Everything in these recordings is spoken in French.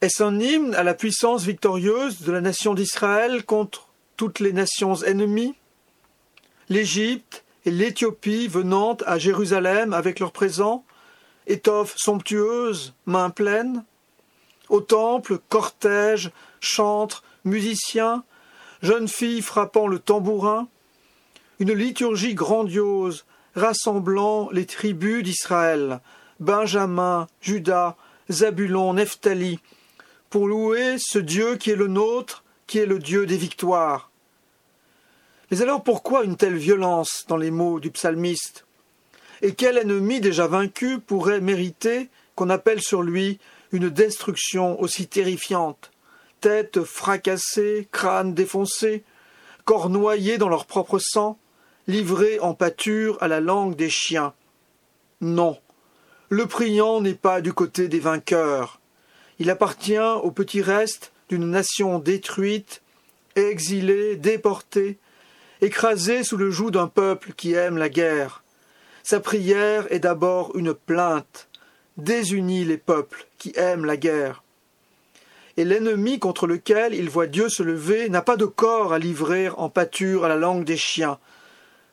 Est-ce un hymne à la puissance victorieuse de la nation d'Israël contre toutes les nations ennemies. L'Égypte et l'Éthiopie venant à Jérusalem avec leurs présents, étoffes somptueuses, mains pleines. Au temple, cortège, chantres, musiciens, jeunes filles frappant le tambourin, une liturgie grandiose rassemblant les tribus d'Israël, Benjamin, Judas, Zabulon, Nephtali, pour louer ce Dieu qui est le nôtre, qui est le Dieu des victoires. Mais alors pourquoi une telle violence dans les mots du psalmiste? Et quel ennemi déjà vaincu pourrait mériter qu'on appelle sur lui une destruction aussi terrifiante? Tête fracassée, crâne défoncé, corps noyés dans leur propre sang, livrés en pâture à la langue des chiens. Non, le priant n'est pas du côté des vainqueurs. Il appartient au petit reste d'une nation détruite, exilée, déportée, écrasée sous le joug d'un peuple qui aime la guerre. Sa prière est d'abord une plainte, désunit les peuples qui aiment la guerre et l'ennemi contre lequel il voit Dieu se lever n'a pas de corps à livrer en pâture à la langue des chiens.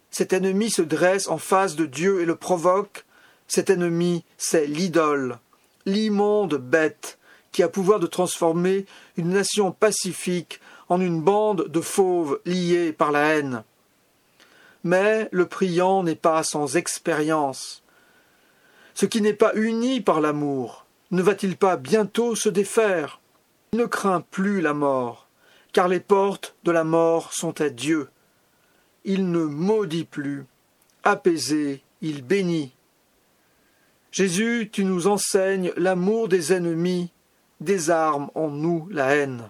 Cet ennemi se dresse en face de Dieu et le provoque. Cet ennemi, c'est l'idole, l'immonde bête qui a pouvoir de transformer une nation pacifique en une bande de fauves liés par la haine. Mais le priant n'est pas sans expérience. Ce qui n'est pas uni par l'amour, ne va-t-il pas bientôt se défaire? Ne craint plus la mort, car les portes de la mort sont à Dieu. Il ne maudit plus, apaisé, il bénit. Jésus, tu nous enseignes l'amour des ennemis, désarme en nous la haine.